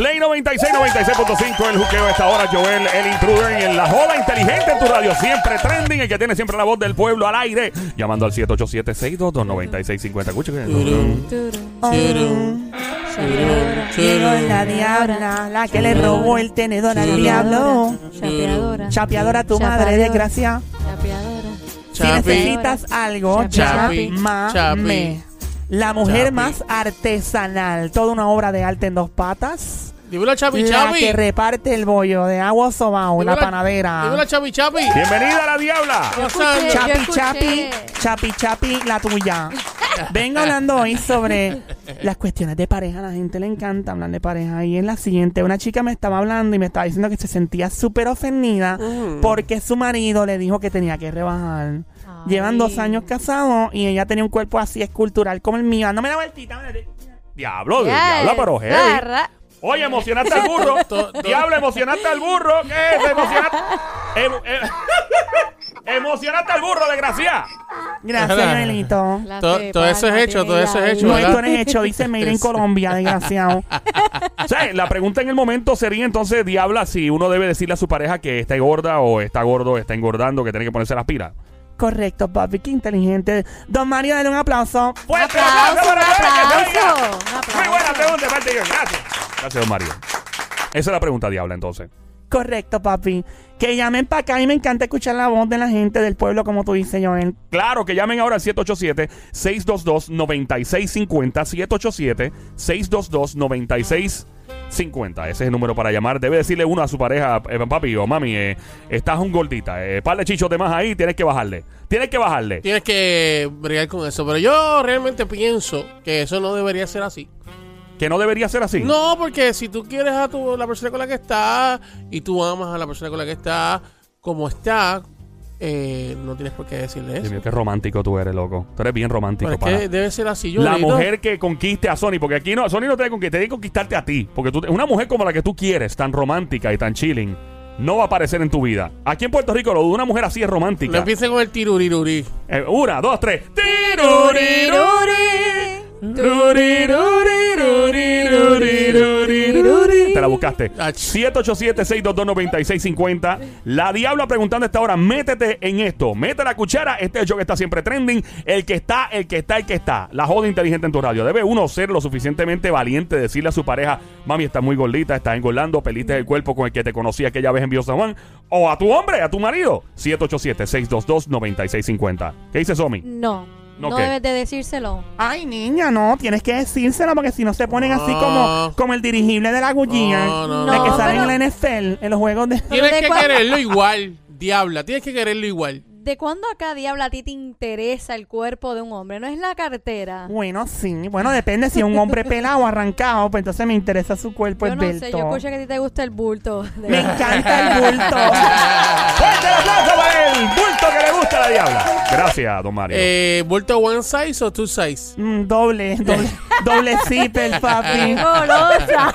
Play 96, 96.5, el juqueo de esta hora, Joel, el intruder en la joda inteligente en tu radio, siempre trending, el que tiene siempre la voz del pueblo al aire, llamando al 787-622-9650. Escucha que... Llegó la diabla, la que le robó el tenedor al diablo. Chapeadora. Chapeadora tu madre, desgracia. Chapeadora. Si necesitas algo, Chapi. La mujer más artesanal, toda una obra de arte en dos patas. Dímelo, Chapi La Chapi. que reparte el bollo de agua sobao, la panadera. Dímelo, Chapi Chapi. Bienvenida a la diabla. Yo escuché, yo Chapi, escuché. chapi, chapi, chapi, la tuya. Vengo hablando hoy sobre las cuestiones de pareja. A la gente le encanta hablar de pareja. Y en la siguiente, una chica me estaba hablando y me estaba diciendo que se sentía súper ofendida porque su marido le dijo que tenía que rebajar. Ay. Llevan dos años casados y ella tenía un cuerpo así escultural como el mío. No me da vueltita. Diablo, Ya, diabla, pero heavy. Oye, emocionaste al burro. Diablo, emocionaste al burro. ¿Qué es? Emocionaste. Em- em- emocionaste al burro, desgracia. Gracias, Joelito. La Todo- eso es hecho, todo eso es hecho, No, esto no es hecho, dice Made in Colombia, desgraciado. O sea, la pregunta en el momento sería entonces, Diabla, si uno debe decirle a su pareja que está gorda o está gordo, está engordando, que tiene que ponerse las pilas. Correcto, papi, qué inteligente. Don Mario, dale un aplauso. Fuerte aplauso, aplauso para un él, que se oiga. aplauso, un aplauso. Muy buena pregunta. Gracias. Gracias, don Mario. Esa es la pregunta, Diabla, entonces. Correcto, papi. Que llamen para acá y me encanta escuchar la voz de la gente del pueblo, como tú dices, Joel. Claro, que llamen ahora al 787-622-9650. 787-622-9650. Ese es el número para llamar. Debe decirle uno a su pareja, eh, papi o mami, eh, estás un gordita. Eh, par de chichos de más ahí, tienes que bajarle. Tienes que bajarle. Tienes que bregar con eso. Pero yo realmente pienso que eso no debería ser así. Que no debería ser así. No, porque si tú quieres a tu, la persona con la que estás y tú amas a la persona con la que estás como está, eh, no tienes por qué decirle Dios eso. mío, qué romántico tú eres, loco. Tú eres bien romántico, Pero es pana. que debe ser así. Yo La mujer que conquiste a Sony, porque aquí no, Sony no te debe conquistar, tiene que conquistarte a ti. Porque tú, una mujer como la que tú quieres, tan romántica y tan chilling, no va a aparecer en tu vida. Aquí en Puerto Rico, lo dudo, una mujer así es No romántica. empiece con el tiruriruri. Eh, una, dos, tres. Te la buscaste. Ach. 787-622-9650. La Diabla preguntando a esta hora, métete en esto. Mete la cuchara. Este es el show que está siempre trending. El que está, el que está, el que está. La joda inteligente en tu radio. Debe uno ser lo suficientemente valiente, decirle a su pareja, mami, está muy gordita, está engordando, peliste el cuerpo con el que te conocí aquella vez en Bio San Juan. O a tu hombre, a tu marido. 787-622-9650. ¿Qué dice Somi? No. ¿No qué? debes de decírselo. Ay, niña, no, tienes que decírselo porque si no se ponen así No. como, como el dirigible de la Goodyear. No, no, de no. que No, salen pero- en la NFL, en los juegos de... Tienes ¿de que cuál- quererlo igual, diabla. Tienes que quererlo igual. ¿De cuándo acá, Diabla, a ti te interesa el cuerpo de un hombre? ¿No es la cartera? Bueno, sí. Bueno, depende si es un hombre pelado o arrancado, pues entonces me interesa su cuerpo yo no esbelto. sé, yo escuché que a ti te gusta el bulto. de Me encanta el bulto. ¡Fuerte el aplauso para el bulto que le gusta a la Diabla! Gracias, don Mario. Eh, ¿Vuelto one size o two size? Mm, doble, doble, doble zipper, papi. ¡Qué golosa!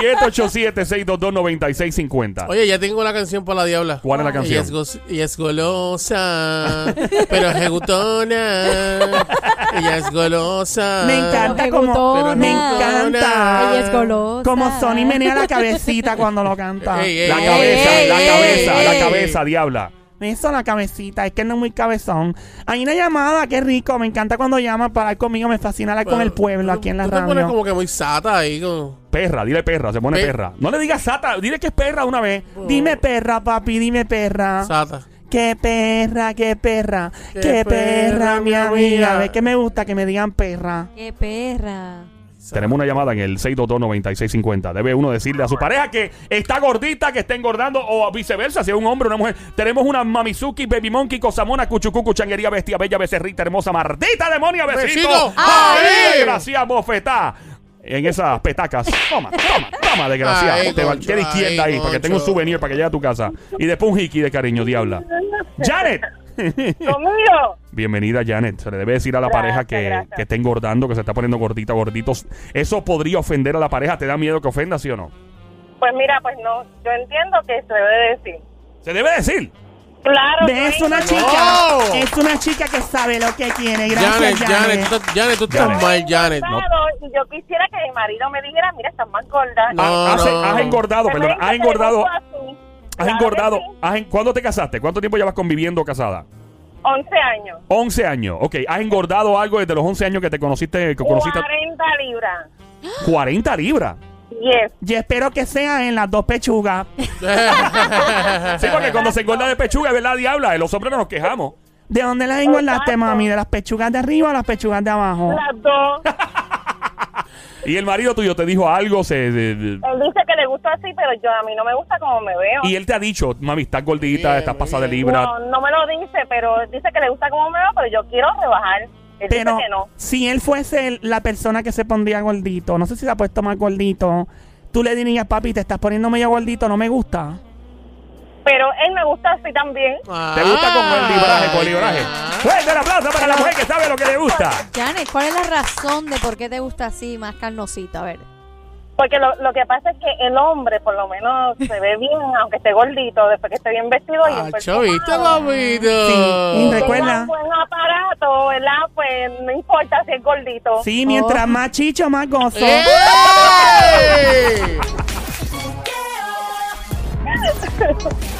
787-622-9650. Oye, ya tengo la canción para la diabla. ¿Cuál es la canción? es, ella es golosa, pero ejecutona. Ella es golosa. Me encanta como... Me encanta. Ella es golosa. Como Sony menea la cabecita cuando lo canta. Ey, ey, La ey, cabeza, ey, la ey, cabeza, ey, la ey. cabeza, Diabla. Eso, la cabecita. Es que no es muy cabezón. Hay una llamada, qué rico. Me encanta cuando llama para hablar conmigo. Me fascina hablar con el pueblo aquí en la Tú te pones radio. como que muy sata ahí. Como... Perra, dile perra, se pone Pe- perra. No le digas sata, dile que es perra una vez. Dime perra, papi, dime perra. Sata. Qué perra, qué perra, Qué qué, perra, perra, mi mi amiga. amiga. Ve que me gusta que me digan perra. ¡Qué perra! Tenemos una llamada en el 622-9650. Debe uno decirle a su pareja que está gordita, que está engordando, o viceversa, si es un hombre o una mujer. Tenemos una Mamizuki, Baby Monkey, Cosamona, Cuchucucu, Changuería, Bestia, Bella, Becerrita, Hermosa, Mardita, Demonia, Besito. ¡Ay! Gracias, bofetá. En esas petacas. Toma, toma, toma, desgraciada. Ay, Te va- izquierda ay, ahí, para que tenga un souvenir para que llegue a tu casa. Y después un hiki de cariño, diabla. Janet. Conmigo. Bienvenida, Janet. Se le debe decir a la Gracias, pareja que, gracias. que está engordando, que se está poniendo gordita, gorditos. ¿Eso podría ofender a la pareja? ¿Te da miedo que ofenda, sí o no? Pues mira, pues no, yo entiendo que se debe decir. Se debe decir. Claro. Soy una chica. No. Es una chica que sabe lo que quiere. Gracias, Janet, Janet, Janet. tú estás- Janet, tú estás Janet. mal, Janet. Y yo quisiera que mi marido me dijera, mira, estás más gorda. No, Ah, has, no. has engordado, perdón, has engordado. Has Claro engordado. sí. has en- ¿Cuándo te casaste? ¿Cuánto tiempo llevas conviviendo casada? 11 años. 11 años. Ok, has engordado algo desde los 11 años que te conociste, que conociste 40 libras. 40 libras. Yes. Y espero que sea en las dos pechugas. Sí, porque cuando se engorda de pechuga, es verdad, diabla. Los hombres no nos quejamos. ¿De dónde las engordaste, Exacto. mami? ¿De las pechugas de arriba o las pechugas de abajo? Las dos. Y el marido tuyo te dijo algo, se, Él dice que le gusta así, pero yo a mí no me gusta como me veo. y él te ha dicho, mami, estás gordita, Bien, estás pasada de bien. libra. No, no me lo dice, pero dice que le gusta como me veo, pero yo quiero rebajar. Él Pero dice que no. si él fuese el- la persona que se pondría gordito, no sé si se ha puesto más gordito, tú le dirías, papi, te estás poniendo medio gordito, no me gusta pero él me gusta así también. ¿Te gusta con el libraje, con el ah. libraje? Fuerte el aplauso para la mujer que sabe lo que le gusta. Janet, ¿cuál es la razón de por qué te gusta así, más carnosito? A ver. Porque lo, lo, que pasa es que el hombre, por lo menos, se ve bien, aunque esté gordito, después que esté bien vestido. Ah, y chavito, babito. Sí, y recuerda. Un buen aparato, ¿verdad? Pues no importa si es gordito. Sí, mientras oh. más chicho, más gozo. ¡Eh!